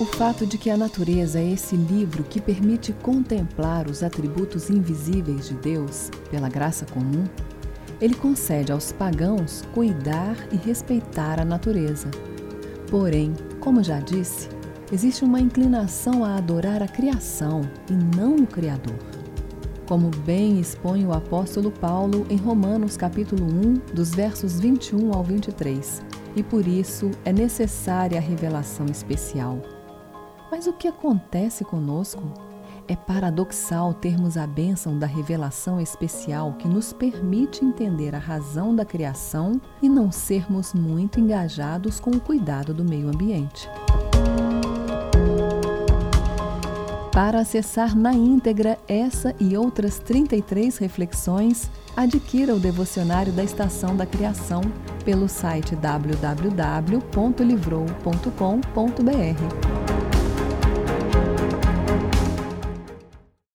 O fato de que a natureza é esse livro que permite contemplar os atributos invisíveis de Deus pela graça comum, ele concede aos pagãos cuidar e respeitar a natureza. Porém, como já disse, existe uma inclinação a adorar a criação e não o Criador. Como bem expõe o apóstolo Paulo em Romanos capítulo 1, dos versos 21 ao 23, e por isso é necessária a revelação especial. Mas o que acontece conosco? É paradoxal termos a bênção da revelação especial que nos permite entender a razão da criação e não sermos muito engajados com o cuidado do meio ambiente. Para acessar na íntegra essa e outras 33 reflexões, adquira o devocionário da Estação da Criação pelo site www.livrou.com.br.